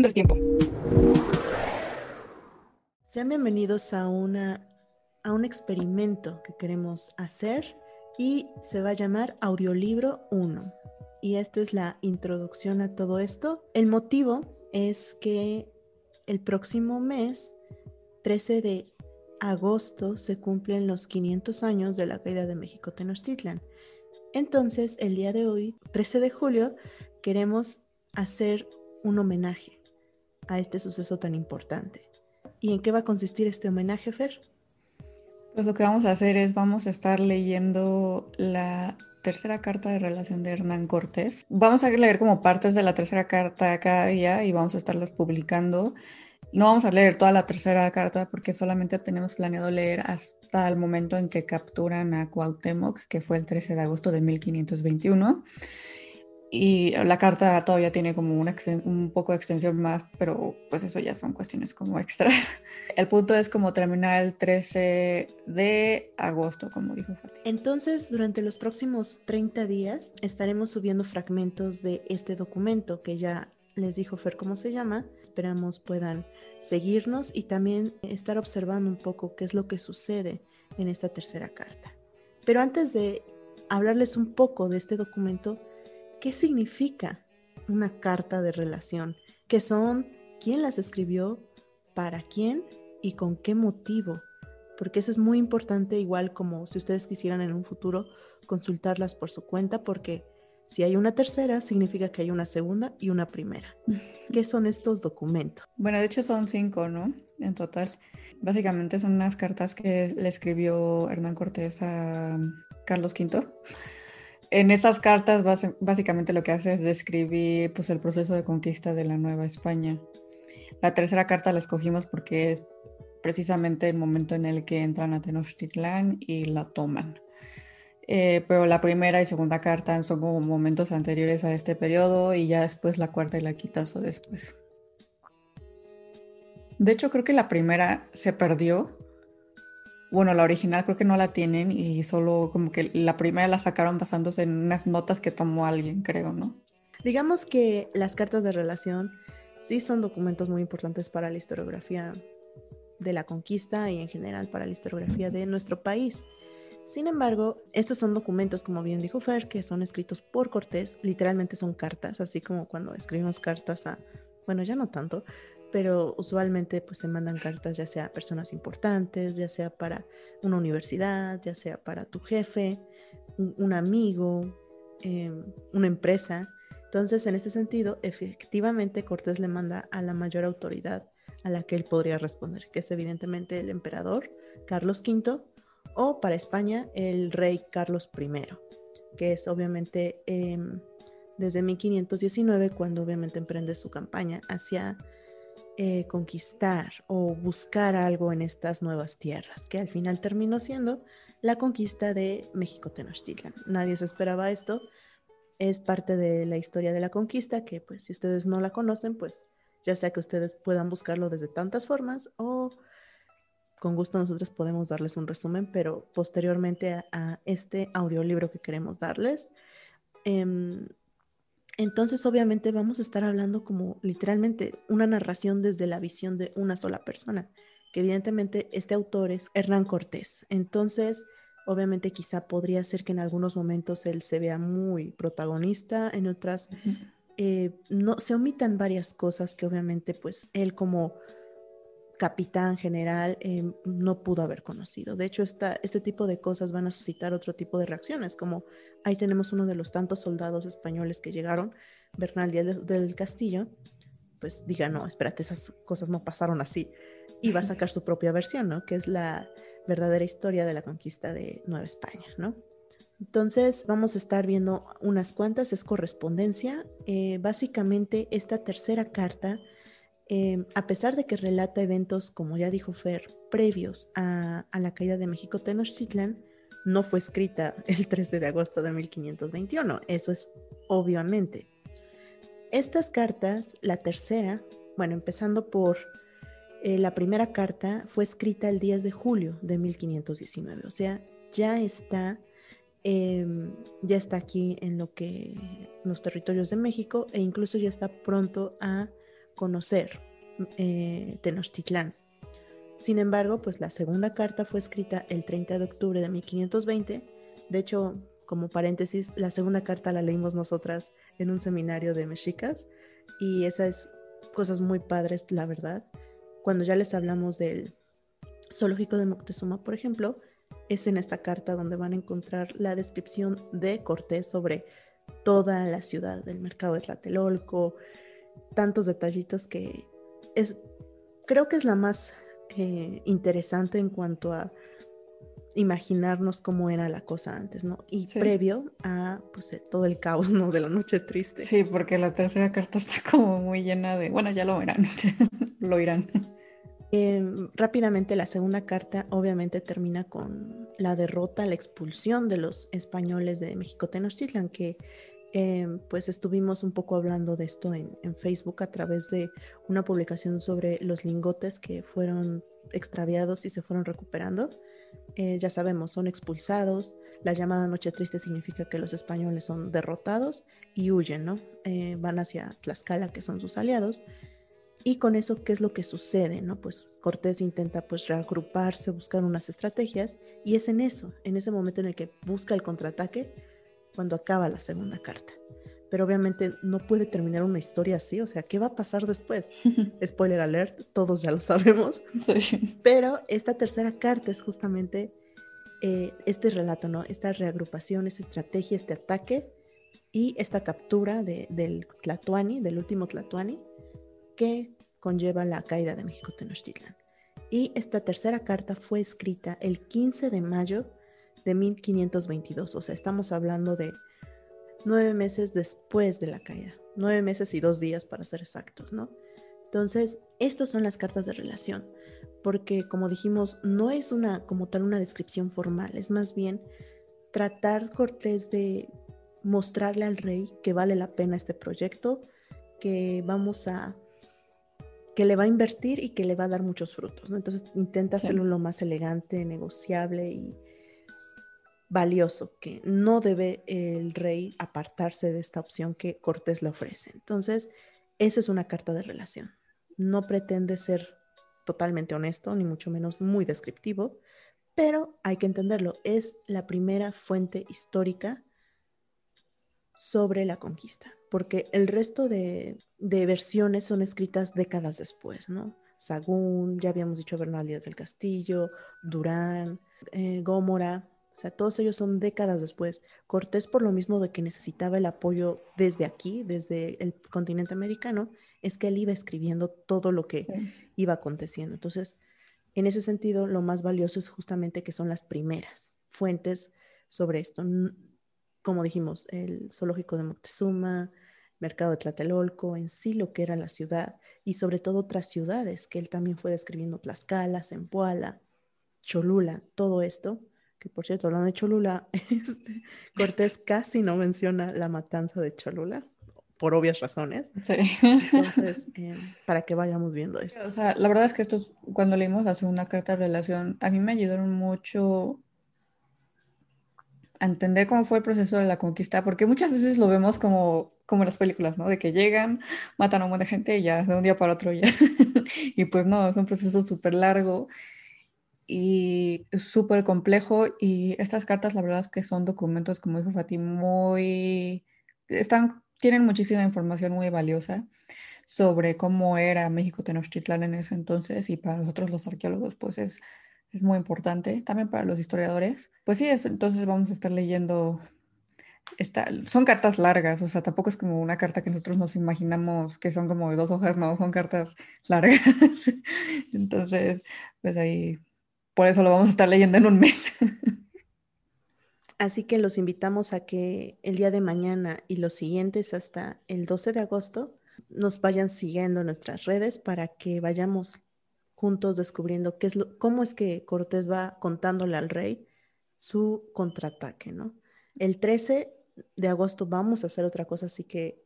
Haciendo tiempo. Sean bienvenidos a, una, a un experimento que queremos hacer y se va a llamar Audiolibro 1. Y esta es la introducción a todo esto. El motivo es que el próximo mes, 13 de agosto, se cumplen los 500 años de la caída de México Tenochtitlan. Entonces, el día de hoy, 13 de julio, queremos hacer un homenaje a este suceso tan importante. ¿Y en qué va a consistir este homenaje, Fer? Pues lo que vamos a hacer es, vamos a estar leyendo la tercera carta de relación de Hernán Cortés. Vamos a leer como partes de la tercera carta cada día y vamos a estarlas publicando. No vamos a leer toda la tercera carta porque solamente tenemos planeado leer hasta el momento en que capturan a Cuauhtémoc, que fue el 13 de agosto de 1521 y la carta todavía tiene como un poco de extensión más, pero pues eso ya son cuestiones como extra. El punto es como terminar el 13 de agosto, como dijo Fati. Entonces, durante los próximos 30 días estaremos subiendo fragmentos de este documento que ya les dijo Fer cómo se llama. Esperamos puedan seguirnos y también estar observando un poco qué es lo que sucede en esta tercera carta. Pero antes de hablarles un poco de este documento, ¿Qué significa una carta de relación? ¿Qué son? ¿Quién las escribió? ¿Para quién? ¿Y con qué motivo? Porque eso es muy importante, igual como si ustedes quisieran en un futuro consultarlas por su cuenta, porque si hay una tercera, significa que hay una segunda y una primera. ¿Qué son estos documentos? Bueno, de hecho son cinco, ¿no? En total. Básicamente son unas cartas que le escribió Hernán Cortés a Carlos V en estas cartas básicamente lo que hace es describir pues, el proceso de conquista de la Nueva España. La tercera carta la escogimos porque es precisamente el momento en el que entran a Tenochtitlán y la toman. Eh, pero la primera y segunda carta son como momentos anteriores a este periodo y ya después la cuarta y la quinta o después. De hecho, creo que la primera se perdió bueno, la original creo que no la tienen y solo como que la primera la sacaron basándose en unas notas que tomó alguien, creo, ¿no? Digamos que las cartas de relación sí son documentos muy importantes para la historiografía de la conquista y en general para la historiografía de nuestro país. Sin embargo, estos son documentos, como bien dijo Fer, que son escritos por Cortés, literalmente son cartas, así como cuando escribimos cartas a, bueno, ya no tanto, pero usualmente pues se mandan cartas ya sea a personas importantes, ya sea para una universidad, ya sea para tu jefe, un, amigo, em, una empresa. Entonces, en este sentido, efectivamente Cortés le manda a la mayor autoridad a la que él podría responder, que es evidentemente el emperador Carlos V o para España el rey Carlos I, que es obviamente em, desde 1519 cuando obviamente emprende su campaña hacia eh, conquistar o buscar algo en estas nuevas tierras, que al final terminó siendo la conquista de México Tenochtitlan. Nadie se esperaba esto, es parte de la historia de la conquista, que pues si ustedes no la conocen, pues ya sea que ustedes puedan buscarlo desde tantas formas o con gusto nosotros podemos darles un resumen, pero posteriormente a, este audiolibro que queremos darles, em, entonces, obviamente, vamos a estar hablando como literalmente una narración desde la visión de una sola persona, que evidentemente este autor es Hernán Cortés. Entonces, obviamente, quizá podría ser que en algunos momentos él se vea muy protagonista, en otras eh, no se omitan varias cosas que obviamente, pues, él como capitán general em, no pudo haber conocido. De hecho, esta, este tipo de cosas van a suscitar otro tipo de reacciones, como ahí tenemos uno de los tantos soldados españoles que llegaron, Bernal Díaz del Castillo, pues diga, no, espérate, esas cosas no pasaron así. Y va a sacar su propia versión, ¿no? Que es la verdadera historia de la conquista de Nueva España, ¿no? Entonces vamos a estar viendo unas cuantas, es correspondencia. Eh, básicamente esta tercera carta Em, a pesar de que relata eventos, como ya dijo Fer, previos a, la caída de México Tenochtitlan, no fue escrita el 13 de agosto de 1521. Eso es obviamente. Estas cartas, la tercera, bueno, empezando por eh, la primera carta, fue escrita el 10 de julio de 1519. O sea, ya está, em, ya está aquí en lo que los territorios de México e incluso ya está pronto a conocer eh, Tenochtitlán. Sin embargo, pues la segunda carta fue escrita el 30 de octubre de 1520. De hecho, como paréntesis, la segunda carta la leímos nosotras en un seminario de mexicas y esas cosas muy padres, la verdad. Cuando ya les hablamos del zoológico de Moctezuma, por ejemplo, es en esta carta donde van a encontrar la descripción de Cortés sobre toda la ciudad, del mercado de Tlatelolco, tantos detallitos que es, creo que es la más eh, interesante en cuanto a imaginarnos cómo era la cosa antes, ¿no? Y previo a pues, eh, todo el caos, ¿no? De la noche triste. Sí, porque la tercera carta está como muy llena de, bueno, ya lo verán, lo irán. Em, rápidamente la segunda carta obviamente termina con la derrota, la expulsión de los españoles de México Tenochtitlan, que em, pues estuvimos un poco hablando de esto en, Facebook a través de una publicación sobre los lingotes que fueron extraviados y se fueron recuperando. Eh, ya sabemos, son expulsados. La llamada Noche Triste significa que los españoles son derrotados y huyen, ¿no? Eh, van hacia Tlaxcala, que son sus aliados, y con eso, ¿qué es lo que sucede? ¿no? Pues Cortés intenta pues reagruparse, buscar unas estrategias y es en eso, en ese momento en el que busca el contraataque, cuando acaba la segunda carta. Pero obviamente no puede terminar una historia así, o sea, ¿qué va a pasar después? Spoiler alert, todos ya lo sabemos. Pero esta tercera carta es justamente eh, este relato, ¿no? Esta reagrupación, esta estrategia, este ataque y esta captura de, del Tlatuani, del último Tlatuani, que conlleva la caída de México Tenochtitlan. Y esta tercera carta fue escrita el 15 de mayo de 1522, o sea, estamos hablando de nueve meses después de la caída, nueve meses y dos días para ser exactos, ¿no? Entonces, estas son las cartas de relación, porque como dijimos, no es una como tal una descripción formal, es más bien tratar Cortés de mostrarle al rey que vale la pena este proyecto, que vamos a que le va a invertir y que le va a dar muchos frutos. ¿no? Entonces intenta hacerlo lo más elegante, negociable y valioso, que no debe el rey apartarse de esta opción que Cortés le ofrece. Entonces, esa es una carta de relación. No pretende ser totalmente honesto, ni mucho menos muy descriptivo, pero hay que entenderlo, es la primera fuente histórica sobre la conquista, porque el resto de, versiones son escritas décadas después, ¿no? Sagún, ya habíamos dicho Bernal Díaz del Castillo, Durán, eh, Gómora, o sea, todos ellos son décadas después. Cortés, por lo mismo de que necesitaba el apoyo desde aquí, desde el continente americano, es que él iba escribiendo todo lo que iba aconteciendo. Entonces, en ese sentido, lo más valioso es justamente que son las primeras fuentes sobre esto como dijimos, el zoológico de Moctezuma, mercado de Tlatelolco, en sí lo que era la ciudad y sobre todo otras ciudades que él también fue describiendo, Tlaxcala, Zempoala, Cholula, todo esto, que por cierto, hablando de Cholula, este, Cortés casi no menciona la matanza de Cholula, por obvias razones. Sí. Entonces, eh, para que vayamos viendo esto. O sea, la verdad es que esto cuando leímos la segunda carta de relación, a mí me ayudaron mucho entender cómo fue el proceso de la conquista, porque muchas veces lo vemos como, como en las películas, ¿no? De que llegan, matan a un montón de gente y ya, de un día para otro ya. y pues no, es un proceso súper largo y súper complejo y estas cartas la verdad es que son documentos, como dijo Fatih, muy... Están, tienen muchísima información muy valiosa sobre cómo era México Tenochtitlán en ese entonces y para nosotros los arqueólogos pues es es muy importante, también para los historiadores. Pues sí, entonces vamos a estar leyendo, esta, son cartas largas, o sea, tampoco es como una carta que nosotros nos imaginamos que son como dos hojas, no, son cartas largas. entonces, pues ahí, por eso lo vamos a estar leyendo en un mes. Así que los invitamos a que el día de mañana y los siguientes hasta el 12 de agosto nos vayan siguiendo en nuestras redes para que vayamos juntos descubriendo qué es lo, cómo es que Cortés va contándole al rey su contraataque, ¿no? El 13 de agosto vamos a hacer otra cosa, así que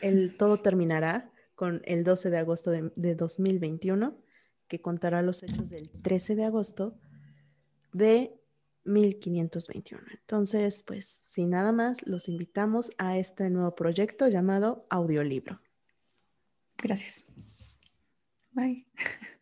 el, todo terminará con el 12 de agosto de, de 2021, que contará los hechos del 13 de agosto de 1521. Entonces, pues, sin nada más, los invitamos a este nuevo proyecto llamado Audiolibro. Gracias. Bye.